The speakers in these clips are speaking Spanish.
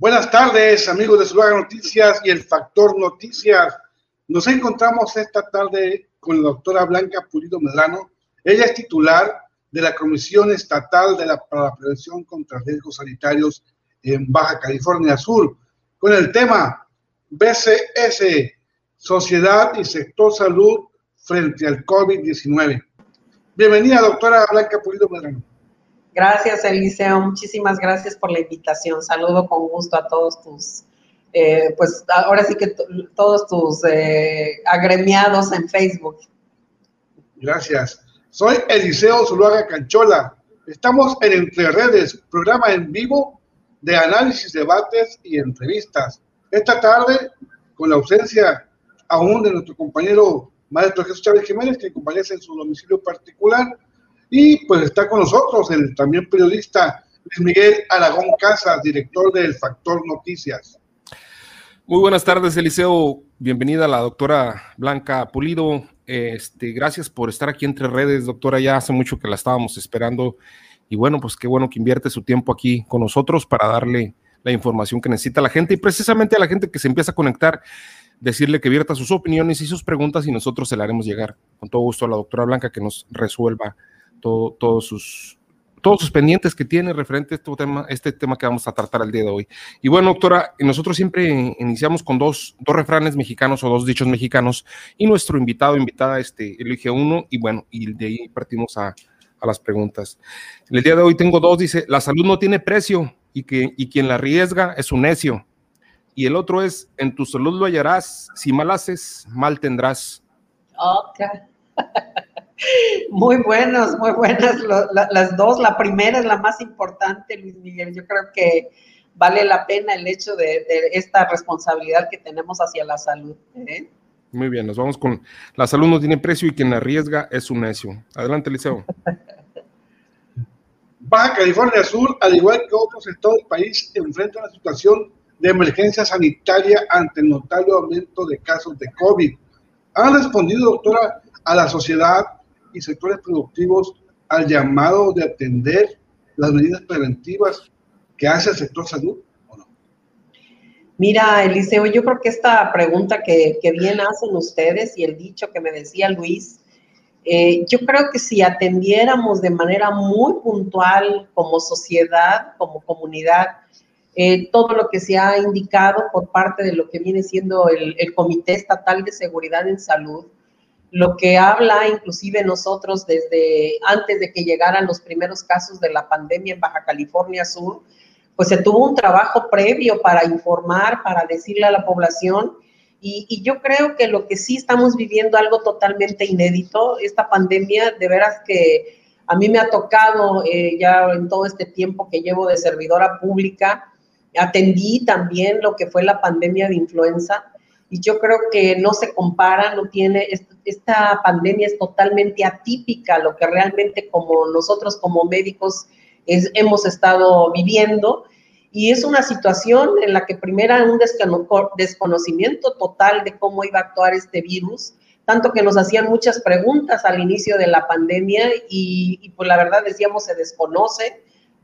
Buenas tardes, amigos de Zuluaga Noticias y el Factor Noticias. Nos encontramos esta tarde con la doctora Blanca Pulido Medrano. Ella es titular de la Comisión Estatal de la, para la Prevención contra Riesgos Sanitarios en Baja California Sur, con el tema BCS, Sociedad y Sector Salud frente al COVID-19. Bienvenida, doctora Blanca Pulido Medrano. Gracias, Eliseo. Muchísimas gracias por la invitación. Saludo con gusto a todos tus, eh, pues ahora sí que todos tus eh, agremiados en Facebook. Gracias. Soy Eliseo Zuluaga Canchola. Estamos en Entre Redes, programa en vivo de análisis, debates y entrevistas. Esta tarde, con la ausencia aún de nuestro compañero maestro Jesús Chávez Jiménez, que acompaña en su domicilio particular, y pues está con nosotros el también periodista Luis Miguel Aragón Casas, director del Factor Noticias. Muy buenas tardes, Eliseo. Bienvenida a la doctora Blanca Pulido. Este, gracias por estar aquí entre redes, doctora. Ya hace mucho que la estábamos esperando. Y bueno, pues qué bueno que invierte su tiempo aquí con nosotros para darle la información que necesita la gente y precisamente a la gente que se empieza a conectar, decirle que vierta sus opiniones y sus preguntas y nosotros se le haremos llegar con todo gusto a la doctora Blanca que nos resuelva todos sus todos sus pendientes que tiene referente a este tema, este tema que vamos a tratar el día de hoy. Y bueno, doctora, nosotros siempre iniciamos con dos, dos refranes mexicanos o dos dichos mexicanos y nuestro invitado, invitada, este, elige uno y bueno, y de ahí partimos a, a las preguntas. El día de hoy tengo dos, dice, la salud no tiene precio y, que, y quien la arriesga es un necio. Y el otro es, en tu salud lo hallarás, si mal haces, mal tendrás. Ok. Muy buenos, muy buenas las dos. La primera es la más importante, Luis Miguel. Yo creo que vale la pena el hecho de, esta responsabilidad que tenemos hacia la salud. ¿eh? Muy bien, nos vamos con la salud no tiene precio y quien arriesga es un necio. Adelante, Liceo. Baja California Sur, al igual que otros estados del país, enfrenta una situación de emergencia sanitaria ante el notable aumento de casos de COVID. ¿Han respondido, doctora, a la sociedad y sectores productivos al llamado de atender las medidas preventivas que hace el sector salud? Mira, Eliseo, yo creo que esta pregunta que, que bien hacen ustedes y el dicho que me decía Luis, eh, yo creo que si atendiéramos de manera muy puntual como sociedad, como comunidad, eh, todo lo que se ha indicado por parte de lo que viene siendo el Comité Estatal de Seguridad en Salud, lo que habla inclusive nosotros desde antes de que llegaran los primeros casos de la pandemia en Baja California Sur, pues se tuvo un trabajo previo para informar, para decirle a la población. Y, yo creo que lo que sí estamos viviendo algo totalmente inédito, esta pandemia, de veras que a mí me ha tocado eh, ya en todo este tiempo que llevo de servidora pública, atendí también lo que fue la pandemia de influenza y yo creo que no se compara, no tiene, esta pandemia es totalmente atípica, lo que realmente como nosotros como médicos hemos estado viviendo. Y es una situación en la que primero un desconocimiento total de cómo iba a actuar este virus, tanto que nos hacían muchas preguntas al inicio de la pandemia y, y pues la verdad decíamos se desconoce.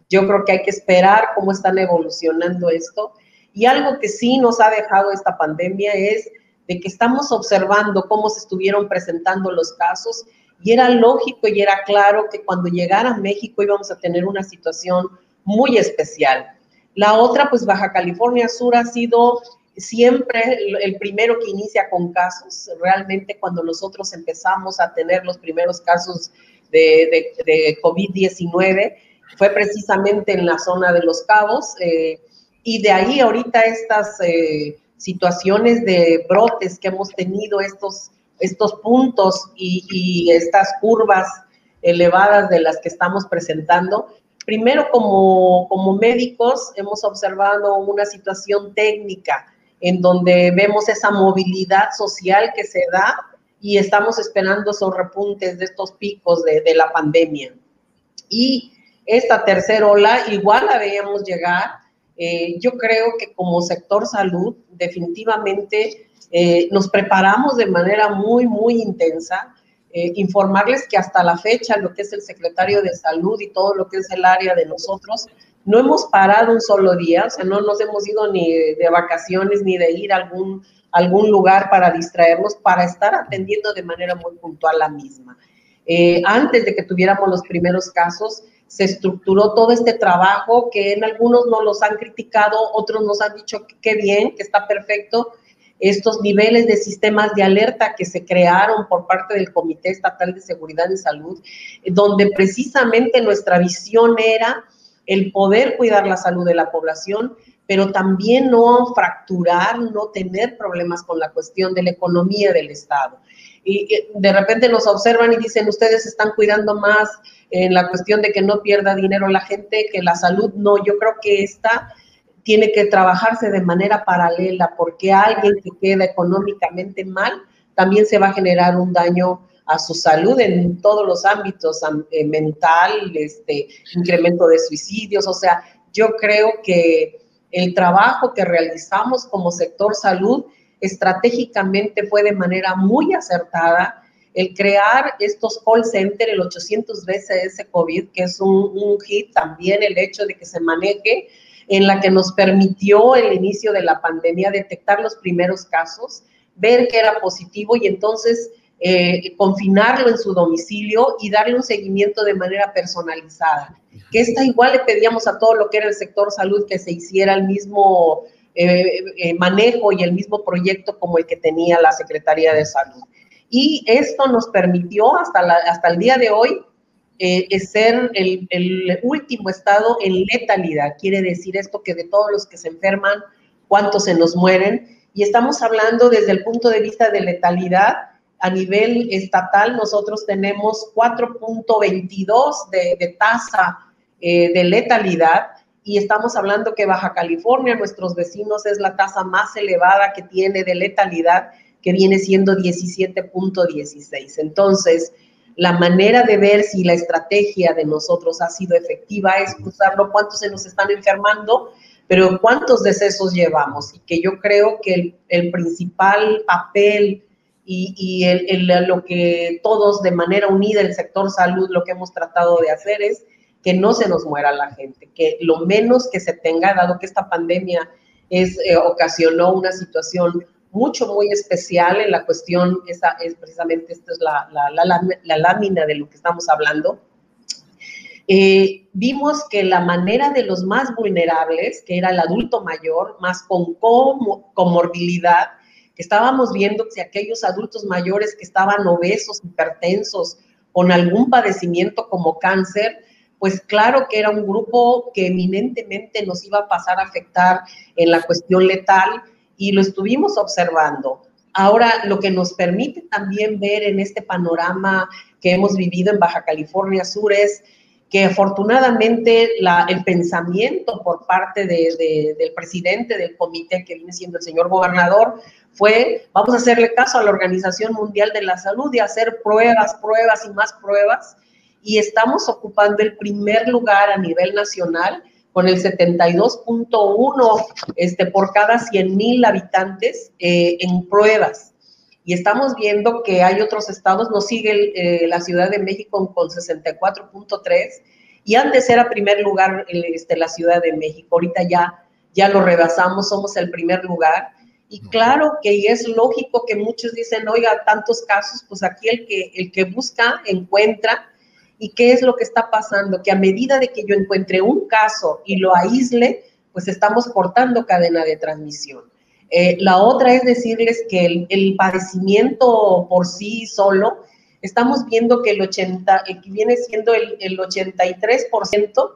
Yo creo que hay que esperar cómo están evolucionando esto y algo que sí nos ha dejado esta pandemia es de que estamos observando cómo se estuvieron presentando los casos y era lógico y era claro que cuando llegara a México íbamos a tener una situación muy especial. La otra, pues Baja California Sur ha sido siempre el primero que inicia con casos. Realmente cuando nosotros empezamos a tener los primeros casos de, de, COVID-19 fue precisamente en la zona de Los Cabos. Eh, y de ahí ahorita estas eh, situaciones de brotes que hemos tenido, estos, estos puntos y, estas curvas elevadas de las que estamos presentando, primero como, como médicos hemos observado una situación técnica en donde vemos esa movilidad social que se da y estamos esperando esos repuntes de estos picos de, de la pandemia. Y esta tercera ola igual la veíamos llegar, eh, yo creo que como sector salud definitivamente eh, nos preparamos de manera muy, muy intensa. Eh, informarles que hasta la fecha lo que es el secretario de salud y todo lo que es el área de nosotros, no hemos parado un solo día, o sea, no nos hemos ido ni de vacaciones ni de ir a algún, algún lugar para distraernos, para estar atendiendo de manera muy puntual la misma. Eh, antes de que tuviéramos los primeros casos, se estructuró todo este trabajo que en algunos no los han criticado, otros nos han dicho que bien, que está perfecto, estos niveles de sistemas de alerta que se crearon por parte del Comité Estatal de Seguridad y Salud, donde precisamente nuestra visión era el poder cuidar la salud de la población, pero también no fracturar, no tener problemas con la cuestión de la economía del Estado. Y de repente nos observan y dicen, ustedes están cuidando más en la cuestión de que no pierda dinero la gente que la salud. No, yo creo que esta tiene que trabajarse de manera paralela porque alguien que queda económicamente mal también se va a generar un daño a su salud en todos los ámbitos, eh, mental, este, incremento de suicidios. O sea, yo creo que el trabajo que realizamos como sector salud estratégicamente fue de manera muy acertada el crear estos call center, el 800 veces COVID, que es un, un hit, también el hecho de que se maneje, en la que nos permitió el inicio de la pandemia detectar los primeros casos, ver que era positivo y entonces eh, confinarlo en su domicilio y darle un seguimiento de manera personalizada. Que esta igual le pedíamos a todo lo que era el sector salud que se hiciera el mismo eh, eh, manejo y el mismo proyecto como el que tenía la Secretaría de Salud. Y esto nos permitió hasta, hasta el día de hoy ser el, el, último estado en letalidad. Quiere decir esto que de todos los que se enferman, cuántos se nos mueren. Y estamos hablando desde el punto de vista de letalidad a nivel estatal nosotros tenemos 4.22 de, tasa eh, de letalidad y estamos hablando que Baja California, nuestros vecinos, es la tasa más elevada que tiene de letalidad, que viene siendo 17.16. Entonces, la manera de ver si la estrategia de nosotros ha sido efectiva es cruzarlo cuántos se nos están enfermando, pero cuántos decesos llevamos. Y que yo creo que el, el principal papel y, el, lo que todos de manera unida, el sector salud, lo que hemos tratado de hacer es que no se nos muera la gente, que lo menos que se tenga, dado que esta pandemia es, eh, ocasionó una situación mucho, muy especial en la cuestión, esa es precisamente, esta es la, la, lámina de lo que estamos hablando. Eh, vimos que la manera de los más vulnerables, que era el adulto mayor, más con comorbilidad, que estábamos viendo que aquellos adultos mayores que estaban obesos, hipertensos, con algún padecimiento como cáncer, pues claro que era un grupo que eminentemente nos iba a pasar a afectar en la cuestión letal y lo estuvimos observando. Ahora, lo que nos permite también ver en este panorama que hemos vivido en Baja California Sur es que afortunadamente el pensamiento por parte del presidente del comité, que viene siendo el señor gobernador, fue, vamos a hacerle caso a la Organización Mundial de la Salud y hacer pruebas, pruebas y más pruebas. Y estamos ocupando el primer lugar a nivel nacional con el 72.1 este, por cada 100 mil habitantes eh, en pruebas. Y estamos viendo que hay otros estados, nos sigue eh, la Ciudad de México con 64.3 y antes era primer lugar este, la Ciudad de México. Ahorita ya, ya lo rebasamos, somos el primer lugar. Y claro que es lógico que muchos dicen, oiga, tantos casos, pues aquí el que, el que busca encuentra. ¿Y qué es lo que está pasando? Que a medida de que yo encuentre un caso y lo aísle, pues estamos cortando cadena de transmisión. Eh, la otra es decirles que el, el, padecimiento por sí solo, estamos viendo que el 80, eh, que viene siendo el, el 83%,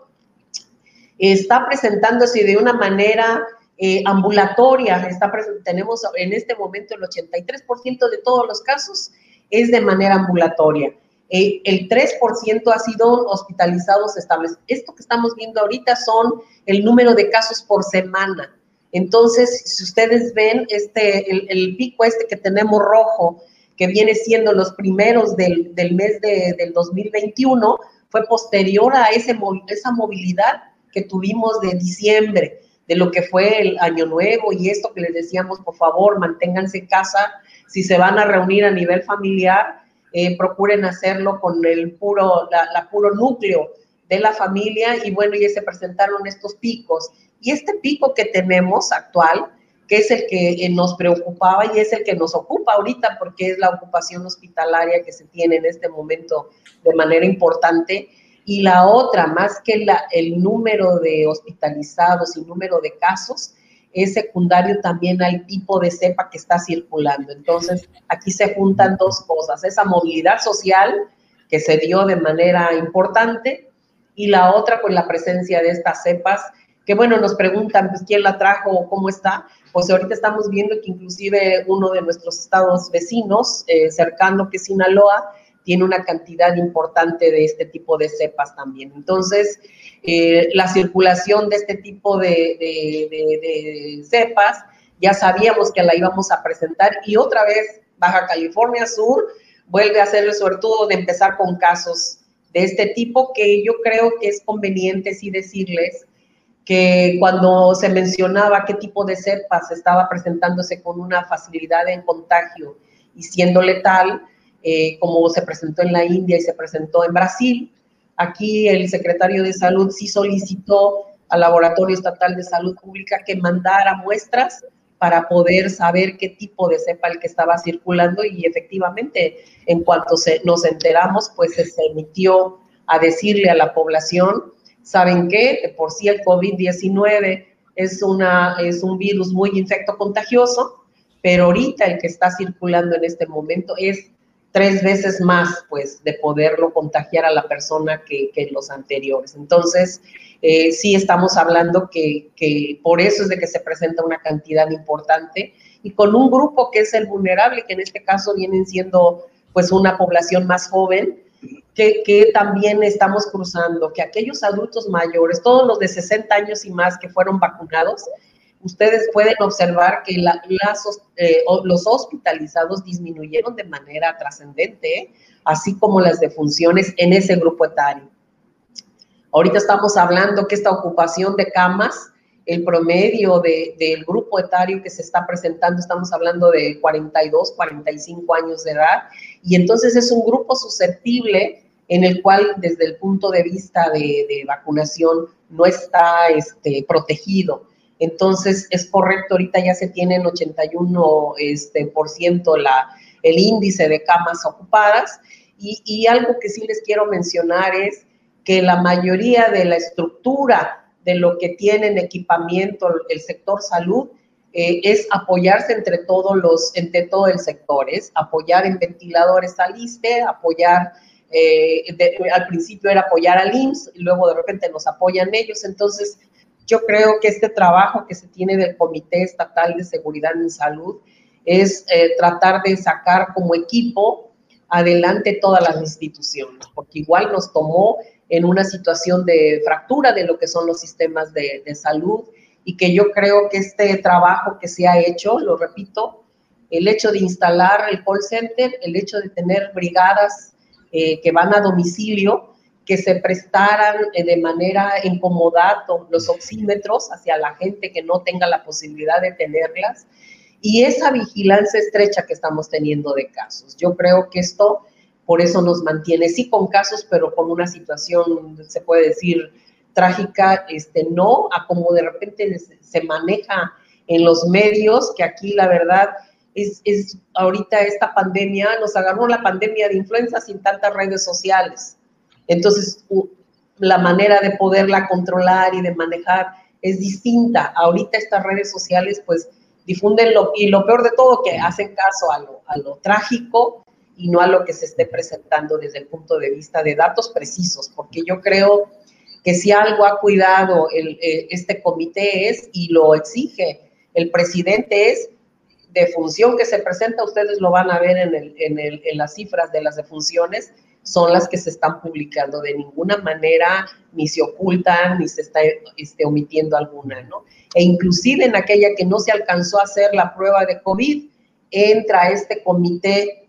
está presentándose de una manera eh, ambulatoria. Está, tenemos en este momento el 83% de todos los casos es de manera ambulatoria. Eh, el 3% ha sido hospitalizados estables. Esto que estamos viendo ahorita son el número de casos por semana. Entonces, si ustedes ven este, el, pico este que tenemos rojo, que viene siendo los primeros del, del mes de, del 2021, fue posterior a ese, esa movilidad que tuvimos de diciembre de lo que fue el año nuevo y esto que les decíamos, por favor, manténganse en casa, si se van a reunir a nivel familiar, eh, procuren hacerlo con el puro, la, puro núcleo de la familia y bueno, ya se presentaron estos picos. Y este pico que tenemos actual, que es el que eh, nos preocupaba y es el que nos ocupa ahorita porque es la ocupación hospitalaria que se tiene en este momento de manera importante. Y la otra, más que la, el número de hospitalizados y número de casos, es secundario también al tipo de cepa que está circulando. Entonces, aquí se juntan dos cosas, esa movilidad social que se dio de manera importante y la otra, pues la presencia de estas cepas, que bueno, nos preguntan, pues, ¿quién la trajo o cómo está? Pues ahorita estamos viendo que inclusive uno de nuestros estados vecinos, eh, cercano, que es Sinaloa, tiene una cantidad importante de este tipo de cepas también. Entonces, eh, la circulación de este tipo de, cepas, ya sabíamos que la íbamos a presentar y otra vez Baja California Sur vuelve a hacer el suertudo de empezar con casos de este tipo que yo creo que es conveniente sí decirles que cuando se mencionaba qué tipo de cepas estaba presentándose con una facilidad en contagio y siendo letal, eh, como se presentó en la India y se presentó en Brasil. Aquí el secretario de Salud sí solicitó al Laboratorio Estatal de Salud Pública que mandara muestras para poder saber qué tipo de cepa el que estaba circulando y efectivamente en cuanto se, nos enteramos, pues se emitió a decirle a la población, ¿saben qué? por sí el COVID-19 es, una, es un virus muy infecto contagioso, pero ahorita el que está circulando en este momento es tres veces más, pues, de poderlo contagiar a la persona que, los anteriores. Entonces, eh, sí estamos hablando que, por eso es de que se presenta una cantidad importante y con un grupo que es el vulnerable, que en este caso vienen siendo, pues, una población más joven, que, que, también estamos cruzando, que aquellos adultos mayores, todos los de 60 años y más que fueron vacunados, ustedes pueden observar que eh, los hospitalizados disminuyeron de manera trascendente, así como las defunciones en ese grupo etario. Ahorita estamos hablando que esta ocupación de camas, el promedio del grupo etario que se está presentando, estamos hablando de 42, 45 años de edad, y entonces es un grupo susceptible en el cual desde el punto de vista de, vacunación no está este, protegido. Entonces, es correcto, ahorita ya se tiene en 81% este, por ciento la, el índice de camas ocupadas. Y, algo que sí les quiero mencionar es que la mayoría de la estructura de lo que tienen equipamiento el sector salud eh, es apoyarse entre todos los, entre todo el sector, es apoyar en ventiladores al ISTE, apoyar, eh, al principio era apoyar al IMSS, y luego de repente nos apoyan ellos, entonces yo creo que este trabajo que se tiene del Comité Estatal de Seguridad en Salud es eh, tratar de sacar como equipo adelante todas las instituciones, porque igual nos tomó en una situación de fractura de lo que son los sistemas de, salud y que yo creo que este trabajo que se ha hecho, lo repito, el hecho de instalar el call center, el hecho de tener brigadas eh, que van a domicilio, que se prestaran eh, de manera en los oxímetros hacia la gente que no tenga la posibilidad de tenerlas. Y esa vigilancia estrecha que estamos teniendo de casos. Yo creo que esto por eso nos mantiene, sí con casos, pero con una situación, se puede decir, trágica, este, no a como de repente se maneja en los medios, que aquí la verdad es, es ahorita esta pandemia, nos agarró la pandemia de influenza sin tantas redes sociales entonces, la manera de poderla controlar y de manejar es distinta. Ahorita estas redes sociales, pues, difunden lo, y lo peor de todo, que hacen caso a lo, trágico y no a lo que se esté presentando desde el punto de vista de datos precisos, porque yo creo que si algo ha cuidado eh, este comité es, y lo exige el presidente, es defunción que se presenta, ustedes lo van a ver en, en las cifras de las defunciones, son las que se están publicando. De ninguna manera ni se ocultan ni se está este, omitiendo alguna, ¿no? E inclusive en aquella que no se alcanzó a hacer la prueba de COVID, entra este comité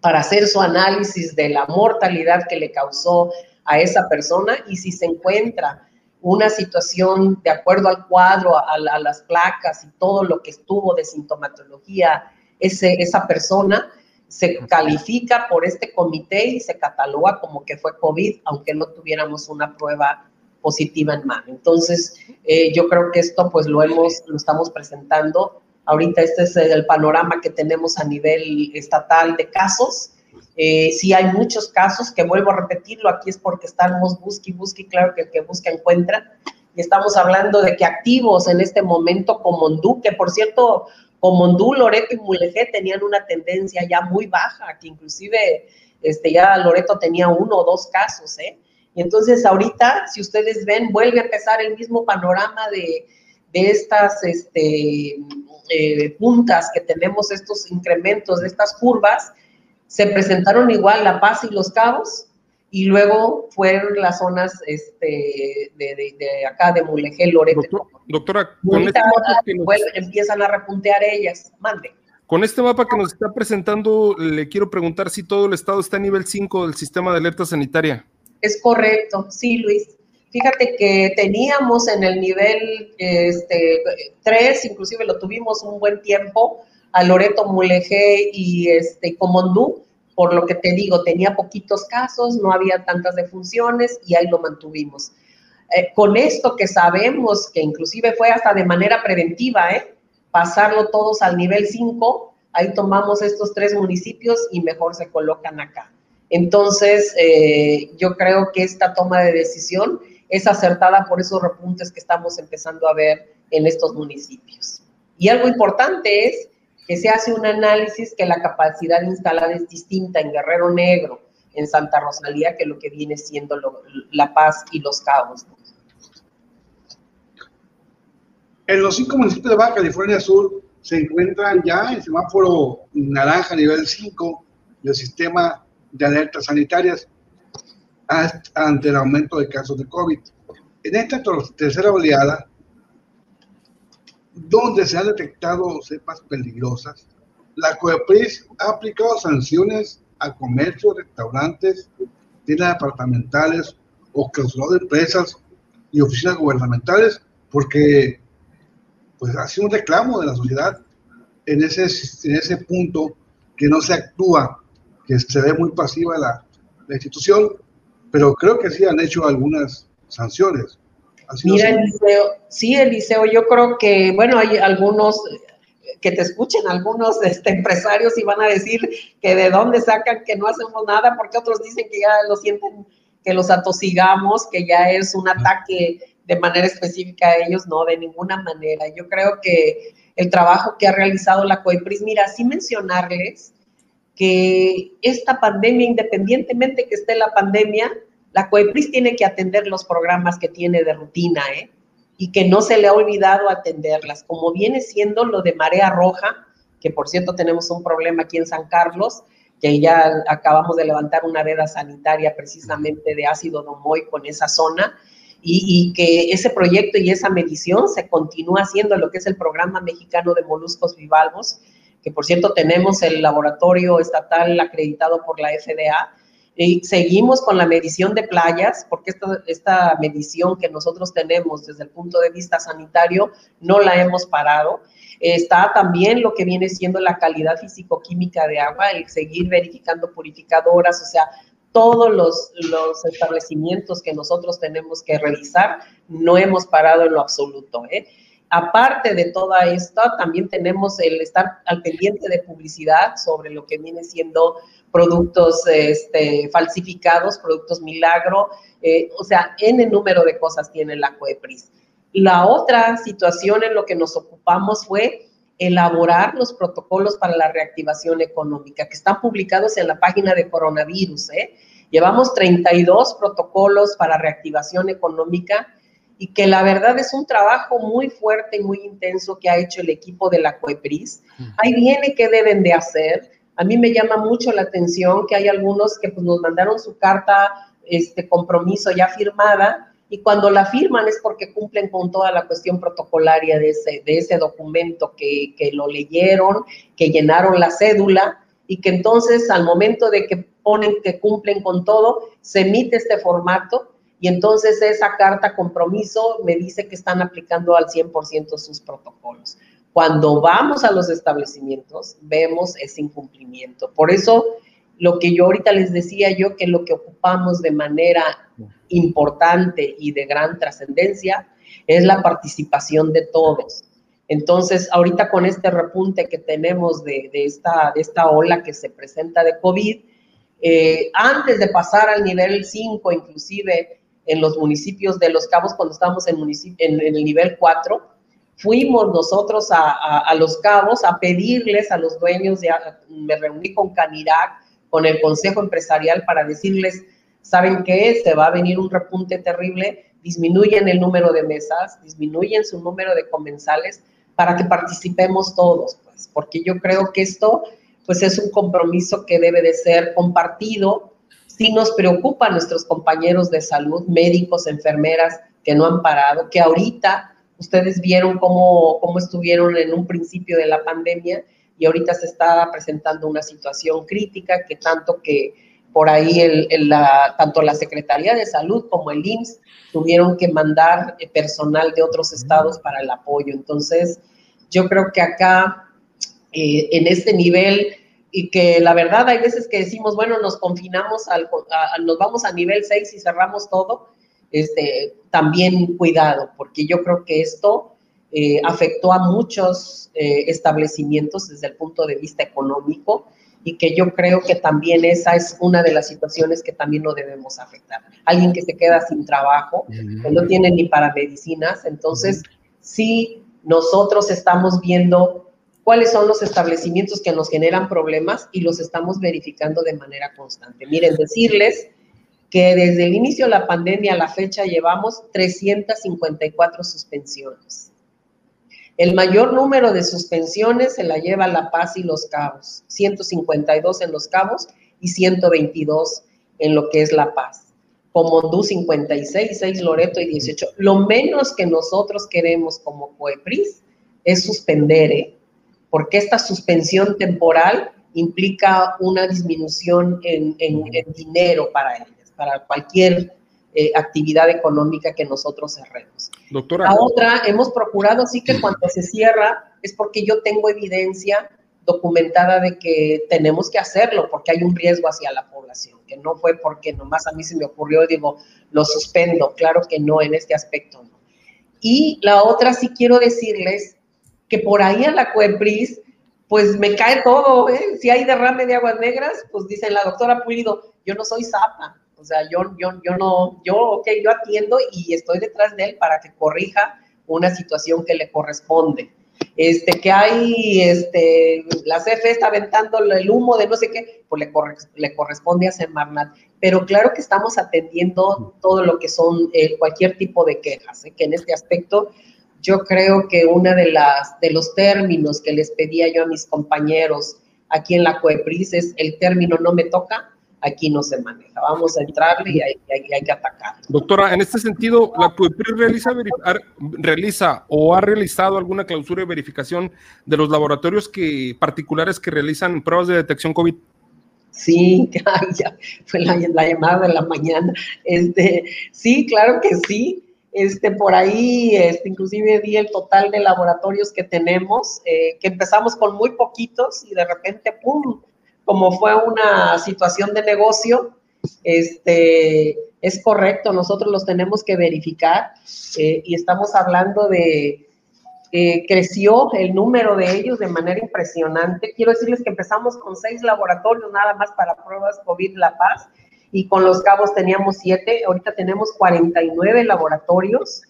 para hacer su análisis de la mortalidad que le causó a esa persona y si se encuentra una situación de acuerdo al cuadro, a, las placas y todo lo que estuvo de sintomatología ese, esa persona, se califica por este comité y se cataloga como que fue COVID, aunque no tuviéramos una prueba positiva en mano. Entonces, eh, yo creo que esto pues lo hemos, lo estamos presentando. Ahorita este es el panorama que tenemos a nivel estatal de casos. Eh, sí hay muchos casos, que vuelvo a repetirlo, aquí es porque estamos busque y busque, claro que el que busca encuentra. Y estamos hablando de que activos en este momento como Hondú, que por cierto, como Hondú, Loreto y Mulegé tenían una tendencia ya muy baja, que inclusive este, ya Loreto tenía uno o dos casos, ¿eh? Y entonces ahorita, si ustedes ven, vuelve a empezar el mismo panorama de, de estas este, eh, puntas que tenemos, estos incrementos de estas curvas, se presentaron igual La Paz y Los Cabos, y luego fueron las zonas este, de, de, acá de Mulegé, Loreto. doctora, con este mapa que nos... empiezan a repuntear ellas. Mande. Con este mapa que nos está presentando, le quiero preguntar si todo el estado está a nivel 5 del sistema de alerta sanitaria. Es correcto, sí, Luis. Fíjate que teníamos en el nivel este, 3, inclusive lo tuvimos un buen tiempo, a Loreto Mulegé y este, Comondú, por lo que te digo, tenía poquitos casos, no había tantas defunciones y ahí lo mantuvimos. Eh, con esto que sabemos que inclusive fue hasta de manera preventiva, ¿eh? pasarlo todos al nivel 5, ahí tomamos estos tres municipios y mejor se colocan acá. Entonces, eh, yo creo que esta toma de decisión es acertada por esos repuntes que estamos empezando a ver en estos municipios. Y algo importante es que se hace un análisis que la capacidad instalada es distinta en Guerrero Negro, en Santa Rosalía, que lo que viene siendo La Paz y Los Cabos. En los cinco municipios de Baja California Sur se encuentran ya en semáforo naranja nivel 5 del sistema de alertas sanitarias ante el aumento de casos de COVID. En esta tercera oleada, donde se han detectado cepas peligrosas, la COEPRIS ha aplicado sanciones a comercios, restaurantes, tiendas departamentales o clausurado de empresas y oficinas gubernamentales porque pues ha sido un reclamo de la sociedad en ese, en ese punto que no se actúa que se ve muy pasiva la, la institución, pero creo que sí han hecho algunas sanciones. Mira, Eliseo, sí, Eliseo, yo creo que, bueno, hay algunos que te escuchen, algunos este, empresarios y van a decir que de dónde sacan que no hacemos nada, porque otros dicen que ya lo sienten, que los atosigamos, que ya es un ataque de manera específica a ellos, no, de ninguna manera. Yo creo que el trabajo que ha realizado la COEPRIS, mira, sí mencionarles que esta pandemia, independientemente que esté la pandemia, la COEPRIS tiene que atender los programas que tiene de rutina, ¿eh? Y que no se le ha olvidado atenderlas, como viene siendo lo de Marea Roja, que por cierto tenemos un problema aquí en San Carlos, que ya acabamos de levantar una veda sanitaria precisamente de ácido domoico en esa zona, y, y, que ese proyecto y esa medición se continúa haciendo lo que es el programa mexicano de moluscos bivalvos, que por cierto tenemos el laboratorio estatal acreditado por la FDA, y seguimos con la medición de playas, porque esta, esta medición que nosotros tenemos desde el punto de vista sanitario no la hemos parado. Está también lo que viene siendo la calidad físico-química de agua, el seguir verificando purificadoras, o sea, todos los, los, establecimientos que nosotros tenemos que revisar, no hemos parado en lo absoluto. ¿eh? Aparte de toda esto, también tenemos el estar al pendiente de publicidad sobre lo que viene siendo productos este, falsificados, productos milagro, eh, o sea, el número de cosas tiene la COEPRIS. La otra situación en lo que nos ocupamos fue elaborar los protocolos para la reactivación económica, que están publicados en la página de coronavirus. ¿eh? Llevamos 32 protocolos para reactivación económica y que la verdad es un trabajo muy fuerte y muy intenso que ha hecho el equipo de la COEPRIS. Ahí viene qué deben de hacer. A mí me llama mucho la atención que hay algunos que pues, nos mandaron su carta, este compromiso ya firmada, y cuando la firman es porque cumplen con toda la cuestión protocolaria de ese, de ese documento, que, que lo leyeron, que llenaron la cédula, y que entonces al momento de que ponen que cumplen con todo, se emite este formato y entonces esa carta compromiso me dice que están aplicando al 100% sus protocolos. Cuando vamos a los establecimientos, vemos ese incumplimiento. Por eso, lo que yo ahorita les decía yo, que lo que ocupamos de manera importante y de gran trascendencia es la participación de todos. Entonces, ahorita con este repunte que tenemos de, esta, de esta ola que se presenta de COVID, eh, antes de pasar al nivel 5, inclusive en los municipios de Los Cabos, cuando estábamos en, en, el nivel 4, fuimos nosotros a, Los Cabos a pedirles a los dueños, de, me reuní con Canirac, con el Consejo Empresarial para decirles, ¿saben qué? Se va a venir un repunte terrible, disminuyen el número de mesas, disminuyen su número de comensales para que participemos todos, pues, porque yo creo que esto pues es un compromiso que debe de ser compartido. Si nos preocupa a nuestros compañeros de salud, médicos, enfermeras que no han parado, que ahorita ustedes vieron cómo, cómo estuvieron en un principio de la pandemia y ahorita se está presentando una situación crítica que tanto que por ahí el, la, tanto la Secretaría de Salud como el IMSS tuvieron que mandar eh, personal de otros estados para el apoyo. Entonces, yo creo que acá eh, en este nivel y que la verdad hay veces que decimos, bueno, nos confinamos, al, nos vamos a nivel 6 y cerramos todo, este, también cuidado, porque yo creo que esto eh, afectó a muchos eh, establecimientos desde el punto de vista económico y que yo creo que también esa es una de las situaciones que también no debemos afectar. Alguien que se queda sin trabajo, que no tiene ni para medicinas, entonces sí nosotros estamos viendo cuáles son los establecimientos que nos generan problemas y los estamos verificando de manera constante. Miren, decirles que desde el inicio de la pandemia a la fecha llevamos 354 suspensiones. El mayor número de suspensiones se la lleva La Paz y Los Cabos, 152 en Los Cabos y 122 en lo que es La Paz. Comondú 56, 6 Loreto y 18. Lo menos que nosotros queremos como COEPRIS es suspender, ¿eh? Porque esta suspensión temporal implica una disminución en, dinero para ellas, para cualquier eh, actividad económica que nosotros cerremos. Doctora. La otra, hemos procurado sí que cuando se cierra es porque yo tengo evidencia documentada de que tenemos que hacerlo porque hay un riesgo hacia la población, que no fue porque nomás a mí se me ocurrió, digo, lo suspendo, claro que no, en este aspecto no. Y la otra sí quiero decirles que por ahí a la COEPRIS, pues me cae todo, ¿eh? si hay derrame de aguas negras, pues dice la doctora Pulido, yo no soy zapa, o sea, yo, yo, yo no, yo, ok, yo atiendo y estoy detrás de él para que corrija una situación que le corresponde este, que hay, este, la CFE está aventando el humo de no sé qué, pues le, le corresponde a Semarnat. Pero claro que estamos atendiendo todo lo que son eh, cualquier tipo de quejas, ¿eh? que en este aspecto yo creo que uno de, las, de los términos que les pedía yo a mis compañeros aquí en la COEPRIS es el término no me toca, aquí no se maneja. Vamos a entrarle y hay, que atacar. Doctora, en este sentido, ¿la CUEPRI realiza, realiza o ha realizado alguna clausura de verificación de los laboratorios que, particulares que realizan pruebas de detección COVID? Sí, ya fue la, llamada de la mañana. Este, sí, claro que sí. Este, por ahí, este, inclusive di el total de laboratorios que tenemos, eh, que empezamos con muy poquitos y de repente, ¡pum!, como fue una situación de negocio, este, es correcto, nosotros los tenemos que verificar eh, y estamos hablando de, eh, creció el número de ellos de manera impresionante. Quiero decirles que empezamos con seis laboratorios nada más para pruebas COVID La Paz y con los cabos teníamos siete, ahorita tenemos 49 laboratorios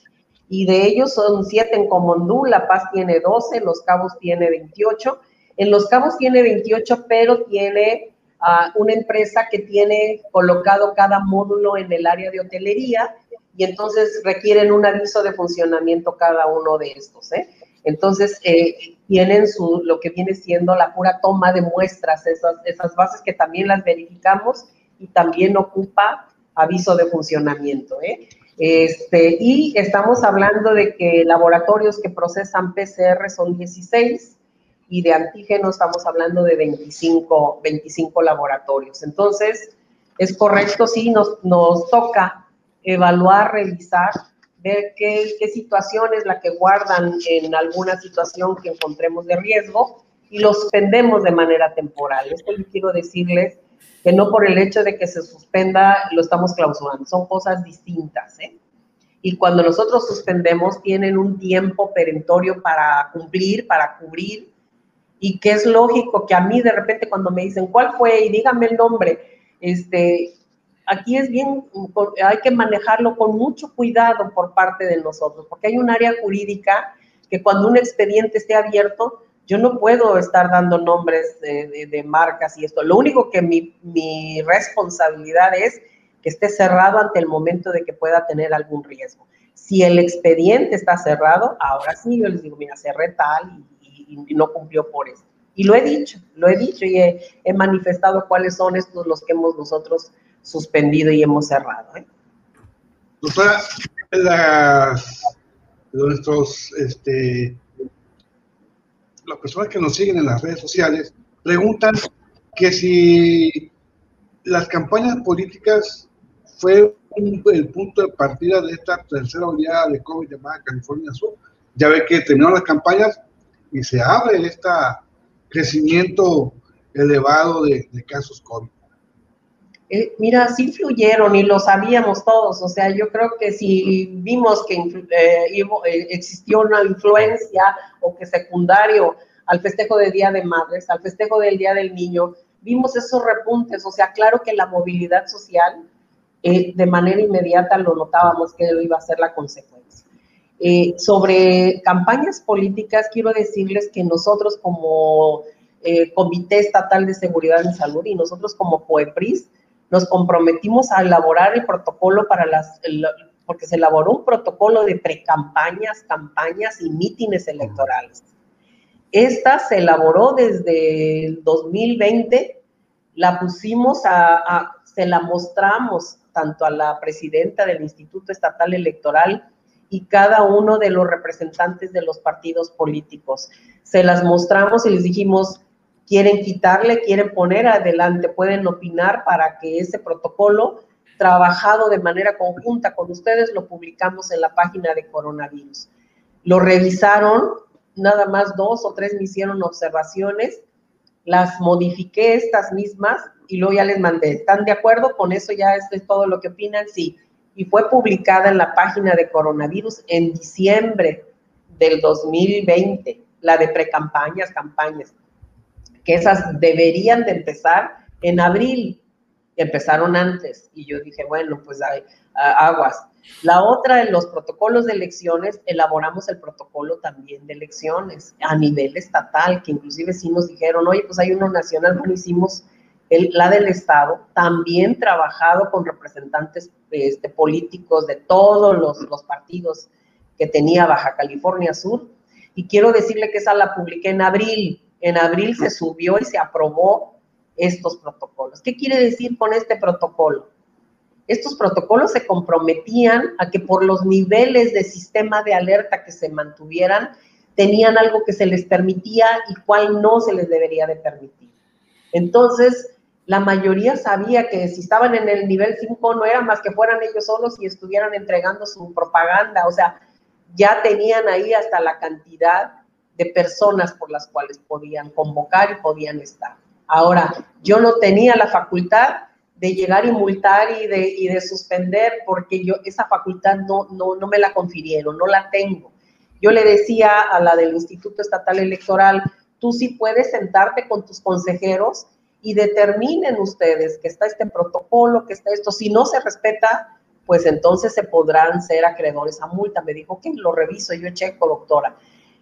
y de ellos son siete en Comondú, La Paz tiene 12, Los Cabos tiene 28 en Los Cabos tiene 28, pero tiene uh, una empresa que tiene colocado cada módulo en el área de hotelería y entonces requieren un aviso de funcionamiento cada uno de estos. ¿eh? Entonces, eh, tienen su, lo que viene siendo la pura toma de muestras, esas, esas bases que también las verificamos y también ocupa aviso de funcionamiento. ¿eh? Este, y estamos hablando de que laboratorios que procesan PCR son 16, y de antígeno estamos hablando de 25, 25 laboratorios. Entonces, es correcto, sí, nos, nos toca evaluar, revisar ver qué, qué situación es la que guardan en alguna situación que encontremos de riesgo y lo suspendemos de manera temporal. Esto yo quiero decirles que no por el hecho de que se suspenda lo estamos clausurando, son cosas distintas. ¿eh? Y cuando nosotros suspendemos, tienen un tiempo perentorio para cumplir, para cubrir, y que es lógico que a mí de repente cuando me dicen, ¿cuál fue? Y dígame el nombre, este, aquí es bien, hay que manejarlo con mucho cuidado por parte de nosotros, porque hay un área jurídica que cuando un expediente esté abierto, yo no puedo estar dando nombres de, marcas y esto. Lo único que mi, responsabilidad es que esté cerrado ante el momento de que pueda tener algún riesgo. Si el expediente está cerrado, ahora sí yo les digo, mira, cerré tal y, no cumplió por eso. Y lo he dicho, lo he dicho y he, manifestado cuáles son estos los que hemos nosotros suspendido y hemos cerrado. ¿eh? Doctora, las, nuestros este, las personas que nos siguen en las redes sociales preguntan que si las campañas políticas fue el punto de partida de esta tercera oleada de COVID llamada California Sur. Ya ve que terminaron las campañas y se abre este crecimiento elevado de, casos COVID. Eh, mira, sí influyeron y lo sabíamos todos. O sea, yo creo que si vimos que eh, eh, existió una influencia o que secundario al festejo de Día de Madres, al festejo del Día del Niño, vimos esos repuntes. O sea, claro que la movilidad social de manera inmediata lo notábamos que iba a ser la consecuencia. sobre campañas políticas, quiero decirles que nosotros como Comité Estatal de Seguridad y Salud y nosotros como COEPRIS, nos comprometimos a elaborar el protocolo para las, porque se elaboró un protocolo de precampañas, campañas y mítines electorales. Esta se elaboró desde el 2020, la pusimos a, se la mostramos tanto a la presidenta del Instituto Estatal Electoral y cada uno de los representantes de los partidos políticos. Se las mostramos y les dijimos, quieren quitarle, quieren poner adelante, pueden opinar para que ese protocolo trabajado de manera conjunta con ustedes lo publicamos en la página de coronavirus. Lo revisaron, nada más dos o tres me hicieron observaciones, las modifiqué estas mismas y luego ya les mandé. ¿Están de acuerdo? Con eso ya es todo lo que opinan. Sí. Y fue publicada en la página de coronavirus en diciembre del 2020, la de precampañas, campañas que esas deberían de empezar en abril. Empezaron antes y yo dije, bueno, pues hay aguas. La otra, en los protocolos de elecciones, elaboramos el protocolo también de elecciones a nivel estatal, que inclusive sí nos dijeron, oye, pues hay uno nacional, bueno, hicimos el, la del Estado, también trabajado con representantes este, políticos de todos los, los partidos que tenía Baja California Sur. Y quiero decirle que esa la publiqué en abril, en abril se subió y se aprobó estos protocolos. ¿Qué quiere decir con este protocolo? Estos protocolos se comprometían a que por los niveles de sistema de alerta que se mantuvieran, tenían algo que se les permitía y cuál no se les debería de permitir. Entonces, la mayoría sabía que si estaban en el nivel 5 no era más que fueran ellos solos y estuvieran entregando su propaganda, o sea, ya tenían ahí hasta la cantidad de personas por las cuales podían convocar y podían estar. Ahora, yo no tenía la facultad de llegar y multar y de, y de suspender porque yo esa facultad no, no, no me la confirieron, no la tengo. Yo le decía a la del Instituto Estatal Electoral, tú sí puedes sentarte con tus consejeros y determinen ustedes que está este protocolo, que está esto. Si no se respeta, pues entonces se podrán ser acreedores a multa. Me dijo, que lo reviso, yo checo, doctora.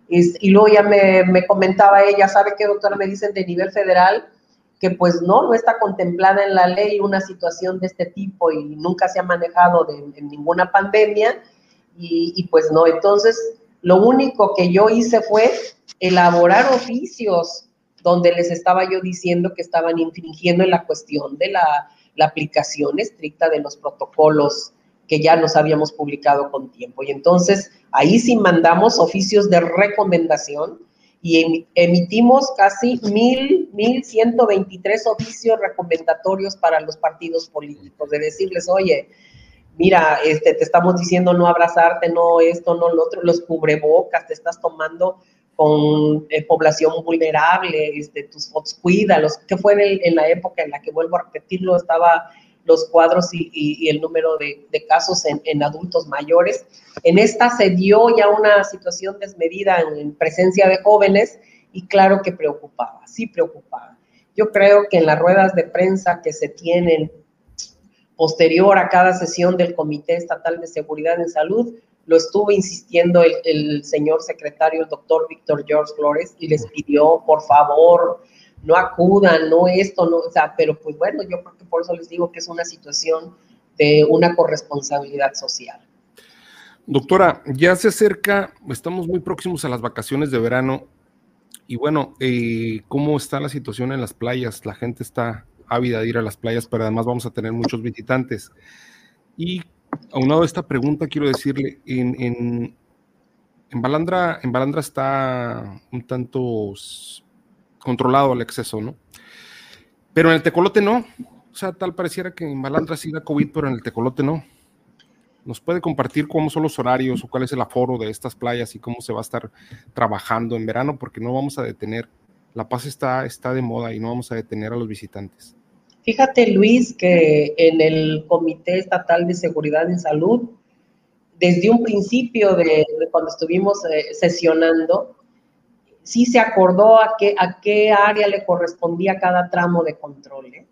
Y, luego ya me, comentaba ella, ¿sabe qué, doctora? Me dicen de nivel federal que pues no, no está contemplada en la ley una situación de este tipo y nunca se ha manejado en ninguna pandemia y, pues no, entonces lo único que yo hice fue elaborar oficios donde les estaba yo diciendo que estaban infringiendo en la cuestión de la aplicación estricta de los protocolos que ya nos habíamos publicado con tiempo. Y entonces ahí sí mandamos oficios de recomendación y emitimos casi mil, mil ciento veintitrés oficios recomendatorios para los partidos políticos, de decirles, oye, mira, este, te estamos diciendo no abrazarte, no esto, no lo otro, los cubrebocas, te estás tomando con eh, población vulnerable, este, tus fotos, cuídalos, que fue en, la época en la que, vuelvo a repetirlo, estaba los cuadros y, el número de, casos en, adultos mayores. En esta se dio ya una situación desmedida en, presencia de jóvenes y claro que preocupaba, sí preocupaba. Yo creo que en las ruedas de prensa que se tienen posterior a cada sesión del Comité Estatal de Seguridad en Salud, lo estuvo insistiendo el, señor secretario, el doctor Víctor George Flores, y les pidió, por favor, no acudan, no esto, no, o sea, pero pues bueno, yo creo que por eso les digo que es una situación de una corresponsabilidad social. Doctora, ya se acerca, estamos muy próximos a las vacaciones de verano y bueno, eh, ¿cómo está la situación en las playas? La gente está ávida de ir a las playas, pero además vamos a tener muchos visitantes. Y aunado a esta pregunta, quiero decirle, en, en, en, Balandra, en Balandra está un tanto controlado el exceso, ¿no? Pero en el tecolote no. O sea, tal pareciera que en Balandra sí da COVID, pero en el tecolote no. ¿Nos puede compartir cómo son los horarios o cuál es el aforo de estas playas y cómo se va a estar trabajando en verano? Porque no vamos a detener. La paz está, está de moda y no vamos a detener a los visitantes. Fíjate, Luis, que en el Comité Estatal de Seguridad en Salud, desde un principio de, cuando estuvimos eh, sesionando, sí se acordó a qué, a qué área le correspondía cada tramo de control. ¿eh?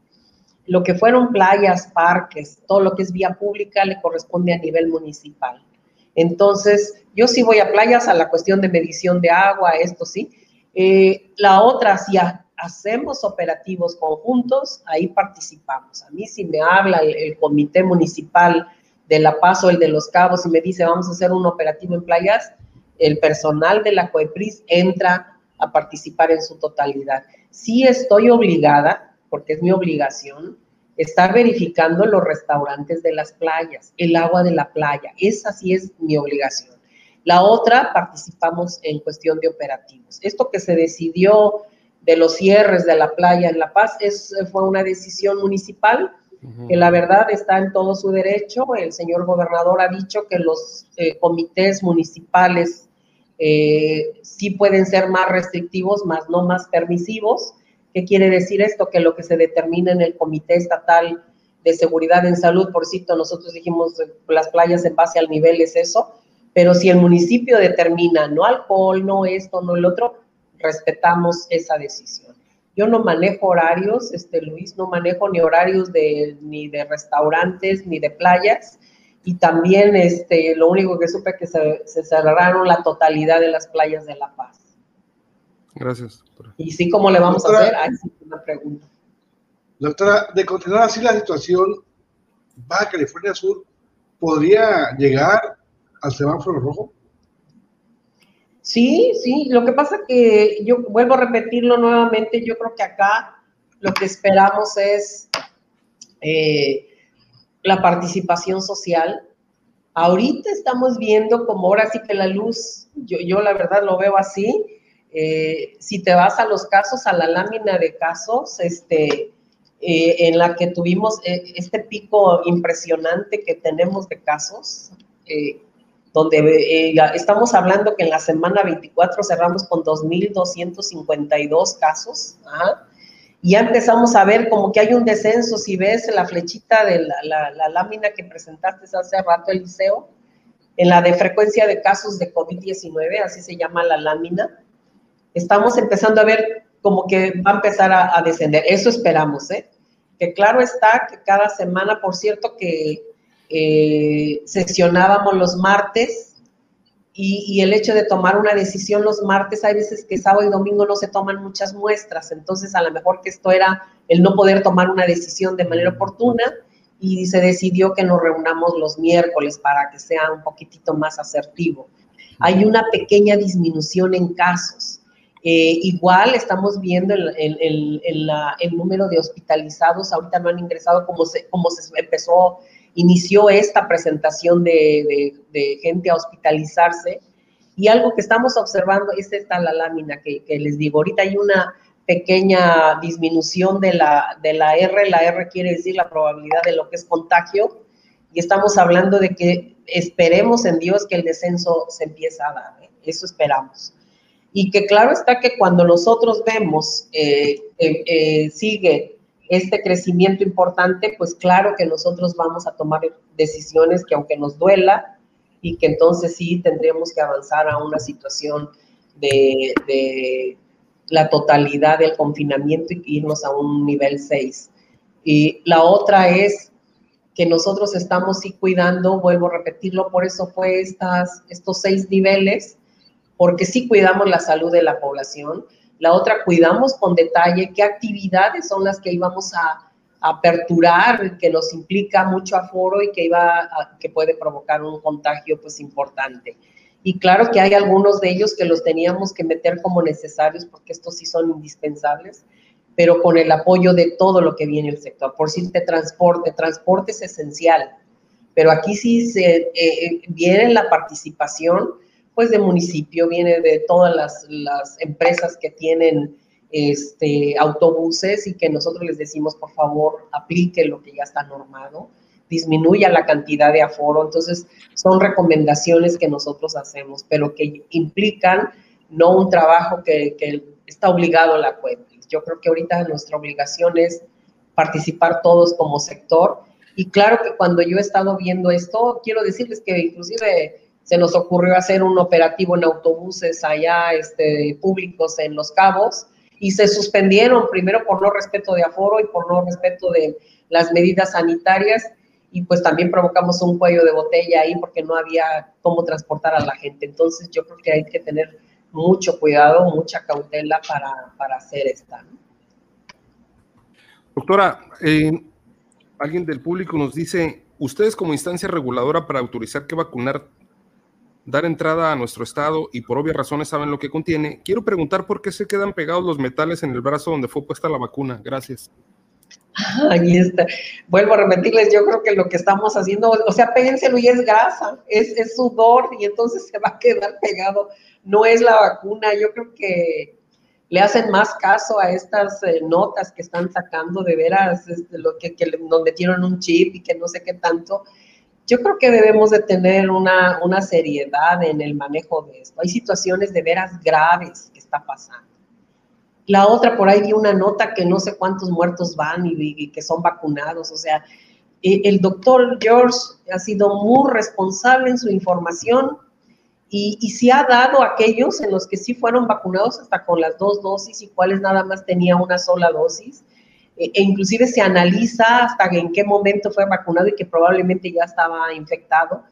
Lo que fueron playas, parques, todo lo que es vía pública le corresponde a nivel municipal. Entonces, yo sí voy a playas a la cuestión de medición de agua, esto sí. Eh, la otra, sí, hacemos operativos conjuntos, ahí participamos. A mí si me habla el, comité municipal de La Paz el de Los Cabos y me dice vamos a hacer un operativo en playas, el personal de la COEPRIS entra a participar en su totalidad. Sí estoy obligada, porque es mi obligación, estar verificando los restaurantes de las playas, el agua de la playa. Esa sí es mi obligación. La otra, participamos en cuestión de operativos. Esto que se decidió de los cierres de la playa en La Paz. Es, fue una decisión municipal que la verdad está en todo su derecho. El señor gobernador ha dicho que los eh, comités municipales eh, sí pueden ser más restrictivos, más no más permisivos. ¿Qué quiere decir esto? Que lo que se determina en el Comité Estatal de Seguridad en Salud, por cierto, nosotros dijimos las playas en base al nivel es eso, pero si el municipio determina no alcohol, no esto, no el otro, respetamos esa decisión. Yo no manejo horarios, este Luis, no manejo ni horarios de, ni de restaurantes ni de playas. Y también este, lo único que supe es que se, cerraron la totalidad de las playas de La Paz. Gracias. Y sí, ¿cómo le vamos a hacer? Ahí sí, una pregunta. Doctora, de continuar así la situación, Baja California Sur podría llegar al semáforo rojo. Sí, sí, lo que pasa que yo vuelvo a repetirlo nuevamente, yo creo que acá lo que esperamos es eh, la participación social. Ahorita estamos viendo como ahora sí que la luz, yo, yo la verdad lo veo así, eh, si te vas a los casos, a la lámina de casos, este, eh, en la que tuvimos este pico impresionante que tenemos de casos, donde eh, estamos hablando que en la semana 24 cerramos con 2.252 casos. Y ya empezamos a ver como que hay un descenso, si ves la flechita de la, lámina que presentaste hace rato, Eliseo, en la de frecuencia de casos de COVID-19, así se llama la lámina, estamos empezando a ver como que va a empezar a, a descender. Eso esperamos, ¿eh? Que claro está que cada semana, por cierto, que eh, sesionábamos los martes y, el hecho de tomar una decisión los martes, hay veces que sábado y domingo no se toman muchas muestras, entonces a lo mejor que esto era el no poder tomar una decisión de manera oportuna y se decidió que nos reunamos los miércoles para que sea un poquitito más asertivo. Hay una pequeña disminución en casos. Eh, igual estamos viendo el, el, número de hospitalizados, ahorita no han ingresado como se, como se empezó inició esta presentación de, gente a hospitalizarse. Y algo que estamos observando es esta la lámina que, les digo. Ahorita hay una pequeña disminución de la, de la R. La R quiere decir la probabilidad de lo que es contagio. y estamos hablando de que esperemos en Dios que el descenso se empiece a dar, ¿eh? eso esperamos. Y que claro está que cuando nosotros vemos, eh, eh, sigue este crecimiento importante, pues claro que nosotros vamos a tomar decisiones que aunque nos duela, y que entonces sí tendríamos que avanzar a una situación de, de la totalidad del confinamiento y irnos a un nivel 6. Y la otra es que nosotros estamos sí cuidando, vuelvo a repetirlo, por eso fue estas, estos seis niveles, porque sí cuidamos la salud de la población. La otra, cuidamos con detalle qué actividades son las que íbamos a, aperturar, que nos implica mucho aforo y que, iba que puede provocar un contagio pues importante. Y claro que hay algunos de ellos que los teníamos que meter como necesarios porque estos sí son indispensables, pero con el apoyo de todo lo que viene el sector. Por si te transporte, transporte es esencial, pero aquí sí se, eh, eh, viene la participación pues de municipio, viene de todas las, las empresas que tienen este, autobuses y que nosotros les decimos, por favor, aplique lo que ya está normado, disminuya la cantidad de aforo. Entonces, son recomendaciones que nosotros hacemos, pero que implican no un trabajo que, que está obligado a la cuenta. Yo creo que ahorita nuestra obligación es participar todos como sector. Y claro que cuando yo he estado viendo esto, quiero decirles que inclusive se nos ocurrió hacer un operativo en autobuses allá este, públicos en Los Cabos y se suspendieron primero por no respeto de aforo y por no respeto de las medidas sanitarias y pues también provocamos un cuello de botella ahí porque no había cómo transportar a la gente. Entonces yo creo que hay que tener mucho cuidado, mucha cautela para, para hacer esta. Doctora, eh, alguien del público nos dice, ustedes como instancia reguladora para autorizar que vacunar, dar entrada a nuestro estado y por obvias razones saben lo que contiene, quiero preguntar por qué se quedan pegados los metales en el brazo donde fue puesta la vacuna. Gracias. Ahí está. Vuelvo a repetirles, yo creo que lo que estamos haciendo, o sea, péguenselo y es grasa, es, sudor y entonces se va a quedar pegado. No es la vacuna, yo creo que le hacen más caso a estas eh, notas que están sacando de veras, este, lo que, que un chip y que no sé qué tanto. Yo creo que debemos de tener una, una seriedad en el manejo de esto. Hay situaciones de veras graves que está pasando la otra, por ahí vi una nota que no sé cuántos muertos van y, que son vacunados. O sea, e, el doctor George ha sido muy responsable en su información y, y sí ha dado a aquellos en los que sí fueron vacunados hasta con las dos dosis y cuáles nada más tenía una sola dosis. E, e inclusive se analiza hasta en qué momento fue vacunado y que probablemente ya estaba infectado.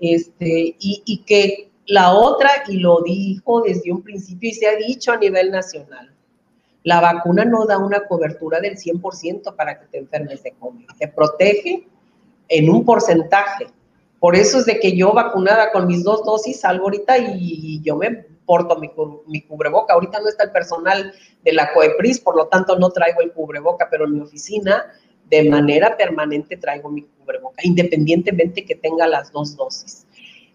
Este, y, y que la otra, y lo dijo desde un principio y se ha dicho a nivel nacional, la vacuna no da una cobertura del 100% para que te enfermes de COVID. Te protege en un porcentaje. Por eso es de que yo vacunada con mis dos dosis salgo ahorita y yo me porto mi, cubreboca. Ahorita no está el personal de la COEPRIS, por lo tanto no traigo el cubreboca, pero en mi oficina de manera permanente traigo mi cubreboca, independientemente que tenga las dos dosis.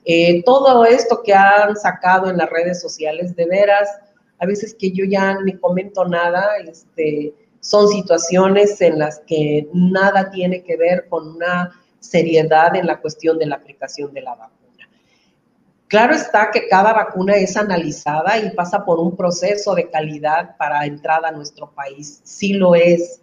Eh, todo esto que han sacado en las redes sociales, de veras, a veces que yo ya ni comento nada, este, son situaciones en las que nada tiene que ver con una seriedad en la cuestión de la aplicación de la vacuna. Claro está que cada vacuna es analizada y pasa por un proceso de calidad para entrada a nuestro país, sí lo es.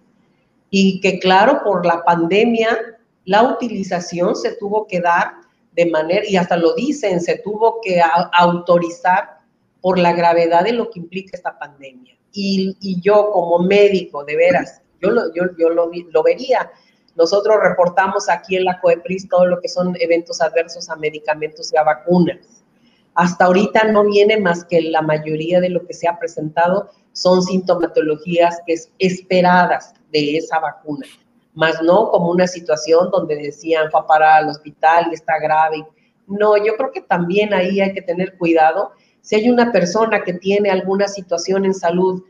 Y que claro, por la pandemia, la utilización se tuvo que dar de manera, y hasta lo dicen, se tuvo que autorizar por la gravedad de lo que implica esta pandemia. Y, yo como médico, de veras, yo, lo, yo lo, lo, vería. Nosotros reportamos aquí en la COEPRIS todo lo que son eventos adversos a medicamentos y a vacunas. Hasta ahorita no viene más que la mayoría de lo que se ha presentado son sintomatologías que es esperadas de esa vacuna, más no como una situación donde decían fue para al hospital y está grave. No, yo creo que también ahí hay que tener cuidado si hay una persona que tiene alguna situación en salud,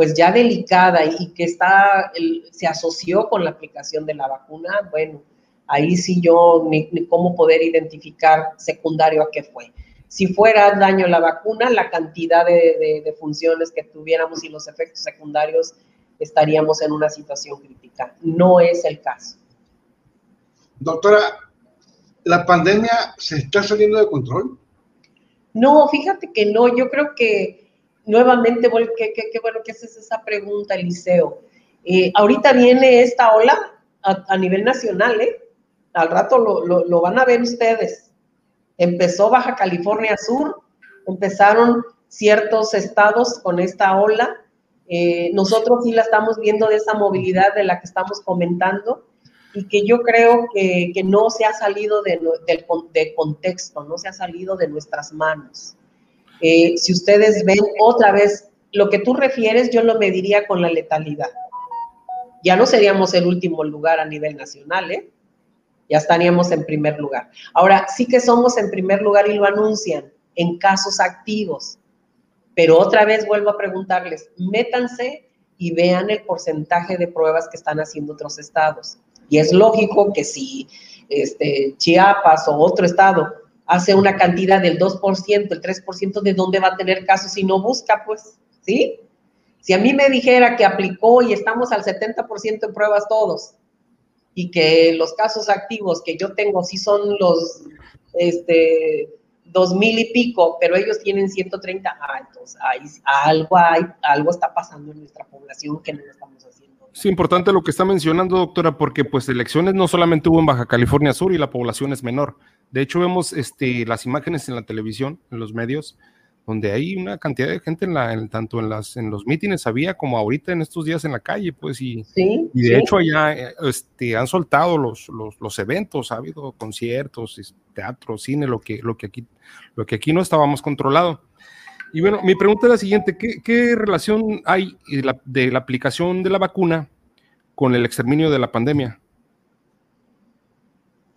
pues ya delicada y que está, se asoció con la aplicación de la vacuna, bueno, ahí sí yo ni, cómo poder identificar secundario a qué fue. Si fuera daño la vacuna, la cantidad de, de funciones que tuviéramos y los efectos secundarios, estaríamos en una situación crítica. No es el caso. Doctora, ¿La pandemia se está saliendo de control? No, fíjate que no, yo creo que nuevamente, qué, qué, bueno que haces esa pregunta, Eliseo. Eh, ahorita viene esta ola a, nivel nacional, ¿eh? Al rato lo, van a ver ustedes. Empezó Baja California Sur, empezaron ciertos estados con esta ola. Eh, nosotros sí la estamos viendo de esa movilidad de la que estamos comentando y que yo creo que, no se ha salido de, del de contexto, no se ha salido de nuestras manos. Eh, si ustedes ven otra vez, lo que tú refieres, yo lo mediría con la letalidad. Ya no seríamos el último lugar a nivel nacional, ¿eh? Ya estaríamos en primer lugar. Ahora, sí que somos en primer lugar y lo anuncian en casos activos. Pero otra vez vuelvo a preguntarles, métanse y vean el porcentaje de pruebas que están haciendo otros estados. Y es lógico que si este, Chiapas o otro estado hace una cantidad del 2%, el 3%, ¿de dónde va a tener casos si no busca? Pues, ¿sí? Si a mí me dijera que aplicó y estamos al 70% en pruebas todos, y que los casos activos que yo tengo sí son los este, dos mil y pico, pero ellos tienen 130, ah, entonces algo, hay, algo está pasando en nuestra población que no lo estamos haciendo. Es importante lo que está mencionando, doctora, porque pues elecciones no solamente hubo en Baja California Sur y la población es menor. De hecho, vemos este, las imágenes en la televisión, en los medios, donde hay una cantidad de gente en la, tanto en las en los mítines había como ahorita en estos días en la calle, pues y, y de hecho allá eh, este, han soltado los, los, eventos, ha habido conciertos, teatro, cine, lo que, lo que aquí, lo que aquí no estábamos controlado. Y bueno, mi pregunta es la siguiente, ¿qué, relación hay de la, de la, aplicación de la vacuna con el exterminio de la pandemia?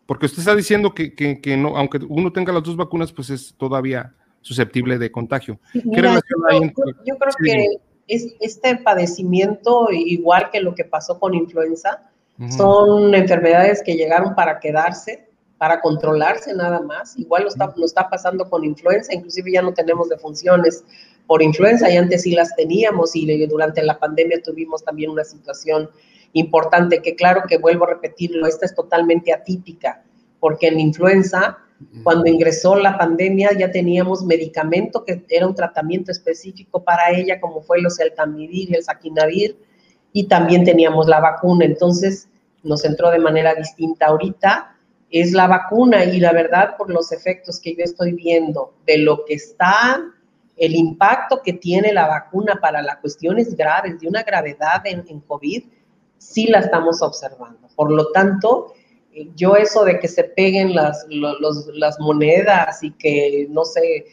Porque usted está diciendo que, que, que no, aunque uno tenga las dos vacunas, pues es todavía susceptible de contagio. yo, creo que es, este padecimiento, igual que lo que pasó con influenza, son enfermedades que llegaron para quedarse, para controlarse nada más. Igual lo está, lo está pasando con influenza, inclusive ya no tenemos defunciones por influenza, y antes sí las teníamos y durante la pandemia tuvimos también una situación importante que claro que vuelvo a repetirlo, esta es totalmente atípica, porque en influenza cuando ingresó la pandemia ya teníamos medicamento que era un tratamiento específico para ella, como fue el oseltamivir y el saquinavir, y también teníamos la vacuna. Entonces nos entró de manera distinta. Ahorita es la vacuna y la verdad por los efectos que yo estoy viendo de lo que está, el impacto que tiene la vacuna para las cuestiones graves, de una gravedad en, en COVID, sí la estamos observando. Por lo tanto, yo eso de que se peguen las, las monedas y que, no sé,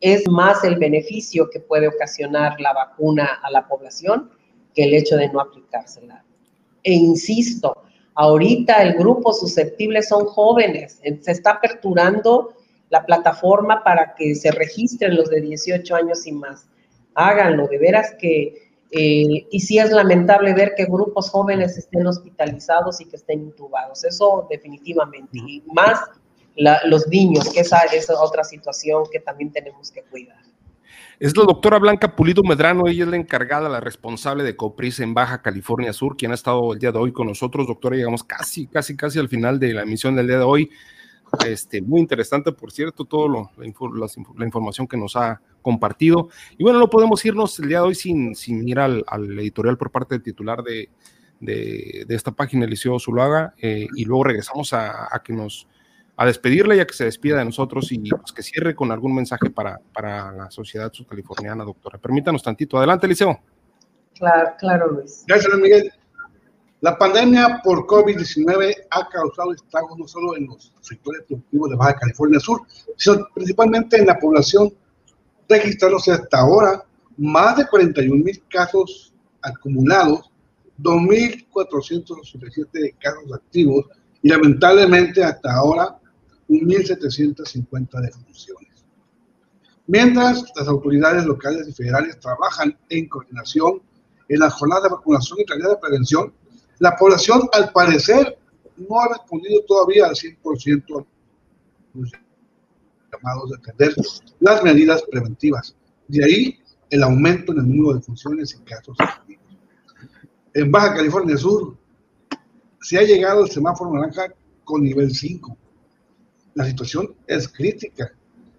es más el beneficio que puede ocasionar la vacuna a la población que el hecho de no aplicársela. E insisto, ahorita el grupo susceptible son jóvenes, se está aperturando la plataforma para que se registren los de 18 años y más. Háganlo, de veras que eh, y sí es lamentable ver que grupos jóvenes estén hospitalizados y que estén intubados. Eso definitivamente. Y más los niños, que esa es otra situación que también tenemos que cuidar. Es la doctora Blanca Pulido Medrano, ella es la encargada, la responsable de COPRIS en Baja California Sur, quien ha estado el día de hoy con nosotros. Doctora, llegamos casi, casi, casi al final de la emisión del día de hoy. Este, muy interesante, por cierto, toda la, información que nos ha compartido. Y bueno, no podemos irnos el día de hoy sin, sin ir al, editorial por parte del titular de, de, esta página, Eliseo Zuluaga, eh, y luego regresamos a, a, que nos a despedirle y a que se despida de nosotros y pues, que cierre con algún mensaje para, para la sociedad subcaliforniana, doctora. Permítanos tantito. Adelante, Eliseo. Claro, claro, Luis. Gracias, Miguel. La pandemia por COVID-19 ha causado estragos no solo en los sectores productivos de Baja California Sur, sino principalmente en la población, registrándose hasta ahora más de 41 mil casos acumulados, 2.487 casos activos y lamentablemente hasta ahora 1.750 defunciones. Mientras las autoridades locales y federales trabajan en coordinación en la jornada de vacunación y tareas de prevención, la población, al parecer, no ha respondido todavía al 100% los llamados a atender las medidas preventivas. De ahí el aumento en el número de funciones y casos. En Baja California Sur se ha llegado el semáforo naranja con nivel 5. La situación es crítica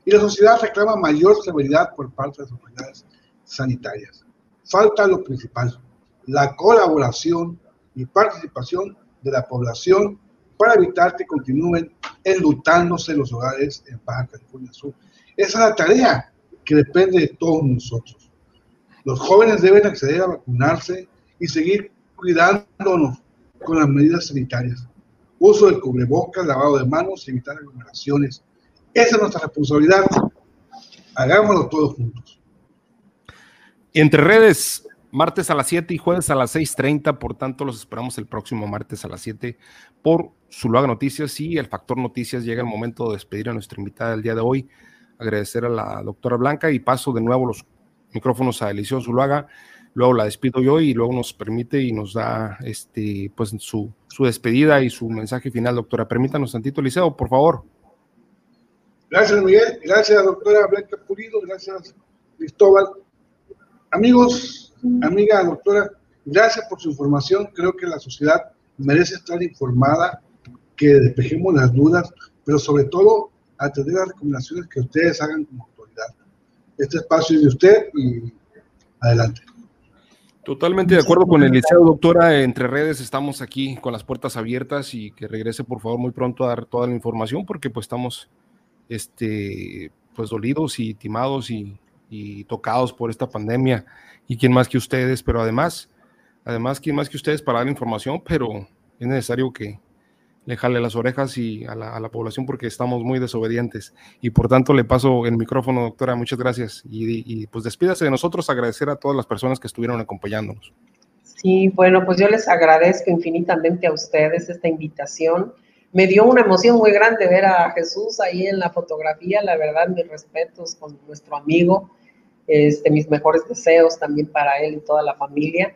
y la sociedad reclama mayor severidad por parte de las autoridades sanitarias. Falta lo principal, la colaboración y participación de la población para evitar que continúen enlutándose los hogares en Baja California Sur. Esa es la tarea que depende de todos nosotros. Los jóvenes deben acceder a vacunarse y seguir cuidándonos con las medidas sanitarias. Uso del cubrebocas, lavado de manos, evitar aglomeraciones. Esa es nuestra responsabilidad. Hagámoslo todos juntos. Entre redes, martes a las 7 y jueves a las 6.30, por tanto los esperamos el próximo martes a las 7 por Zuluaga Noticias y el Factor Noticias. Llega el momento de despedir a nuestra invitada del día de hoy, agradecer a la doctora Blanca y paso de nuevo los micrófonos a Eliseo Zuluaga luego la despido yo y luego nos permite y nos da este, pues su, su despedida y su mensaje final, doctora. Permítanos tantito, Liceo, por favor. Gracias, Miguel. Gracias, doctora Blanca Pulido. Gracias, Cristóbal. Amigos, amiga, doctora, gracias por su información. Creo que la sociedad merece estar informada, que despejemos las dudas, pero sobre todo atender las recomendaciones que ustedes hagan como autoridad. Este espacio es de usted y adelante. Totalmente de acuerdo con el liceo, doctora. Entre redes estamos aquí con las puertas abiertas y que regrese por favor muy pronto a dar toda la información porque pues estamos este, pues dolidos y timados y, tocados por esta pandemia. Y quién más que ustedes, pero además, además, quién más que ustedes para dar información, pero es necesario que, le jale las orejas y a la, población porque estamos muy desobedientes. Y por tanto le paso el micrófono, doctora, muchas gracias. Y, pues despídase de nosotros, agradecer a todas las personas que estuvieron acompañándonos. Sí, bueno, pues yo les agradezco infinitamente a ustedes esta invitación. Me dio una emoción muy grande ver a Jesús ahí en la fotografía, la verdad, mis respetos con nuestro amigo, este, mis mejores deseos también para él y toda la familia.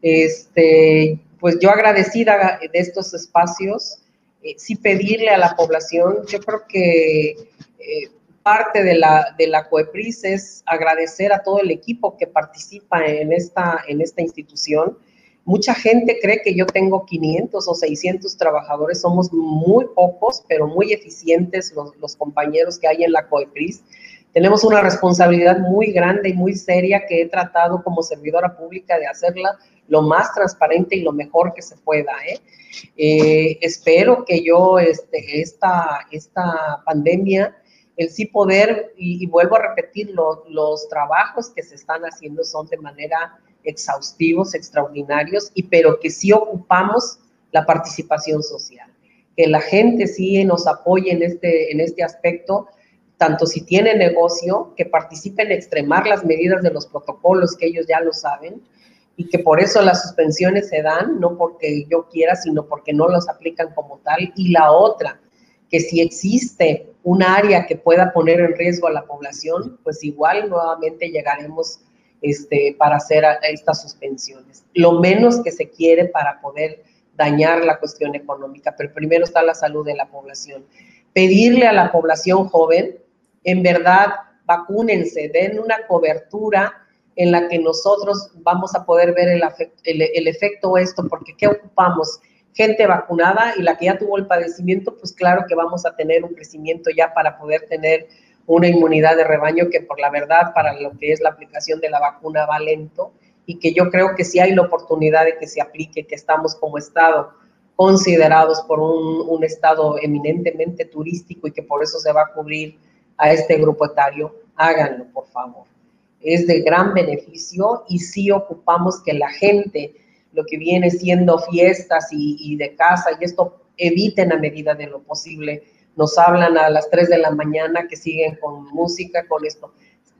Este, pues yo agradecida de estos espacios, eh, sí pedirle a la población, yo creo que eh, parte de la, de la COEPRIS es agradecer a todo el equipo que participa en esta, en esta institución. Mucha gente cree que yo tengo 500 o 600 trabajadores, somos muy pocos, pero muy eficientes los, los compañeros que hay en la COEPRIS. Tenemos una responsabilidad muy grande y muy seria que he tratado como servidora pública de hacerla lo más transparente y lo mejor que se pueda. ¿eh? Eh, espero que yo, este, esta, esta pandemia, el sí poder, y, vuelvo a repetir, los trabajos que se están haciendo son de manera exhaustivos, extraordinarios, y pero que sí ocupamos la participación social, que la gente sí nos apoye en este, en este aspecto, tanto si tiene negocio, que participe en extremar las medidas de los protocolos, que ellos ya lo saben, y que por eso las suspensiones se dan, no porque yo quiera, sino porque no los aplican como tal. Y la otra, que si existe un área que pueda poner en riesgo a la población, pues igual nuevamente llegaremos este, para hacer estas suspensiones. Lo menos que se quiere para poder dañar la cuestión económica, pero primero está la salud de la población. Pedirle a la población joven, en verdad, vacúnense, den una cobertura en la que nosotros vamos a poder ver el, el, efecto esto, porque ¿qué ocupamos? Gente vacunada y la que ya tuvo el padecimiento, pues claro que vamos a tener un crecimiento ya para poder tener una inmunidad de rebaño que por la verdad para lo que es la aplicación de la vacuna va lento y que yo creo que si hay la oportunidad de que se aplique, que estamos como Estado considerados por un, un Estado eminentemente turístico y que por eso se va a cubrir a este grupo etario, háganlo, por favor es de gran beneficio y sí ocupamos que la gente, lo que viene siendo fiestas y, de casa y esto, eviten a medida de lo posible. Nos hablan a las 3 de la mañana que siguen con música, con esto.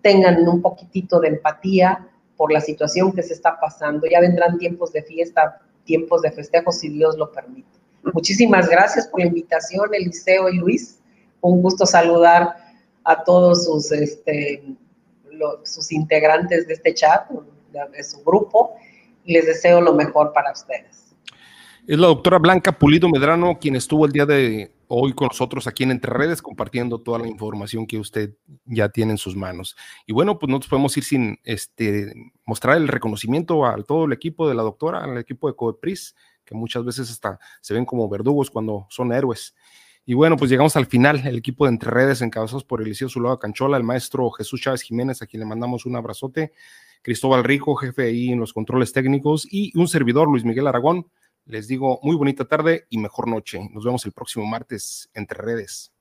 Tengan un poquitito de empatía por la situación que se está pasando. Ya vendrán tiempos de fiesta, tiempos de festejo, si Dios lo permite. Muchísimas gracias por la invitación, Eliseo y Luis. Un gusto saludar a todos sus este, sus integrantes de este chat, de, su grupo, y les deseo lo mejor para ustedes. Es la doctora Blanca Pulido Medrano quien estuvo el día de hoy con nosotros aquí en Entre Redes compartiendo toda la información que usted ya tiene en sus manos. Y bueno, pues no nos podemos ir sin este, mostrar el reconocimiento a todo el equipo de la doctora, al equipo de COEPRIS, que muchas veces hasta se ven como verdugos cuando son héroes. Y bueno, pues llegamos al final, el equipo de Entre Redes encabezados por Eliseo Zulaga Canchola, el maestro Jesús Chávez Jiménez, a quien le mandamos un abrazote, Cristóbal Rico, jefe ahí en los controles técnicos, y un servidor, Luis Miguel Aragón. Les digo muy bonita tarde y mejor noche. Nos vemos el próximo martes entre redes.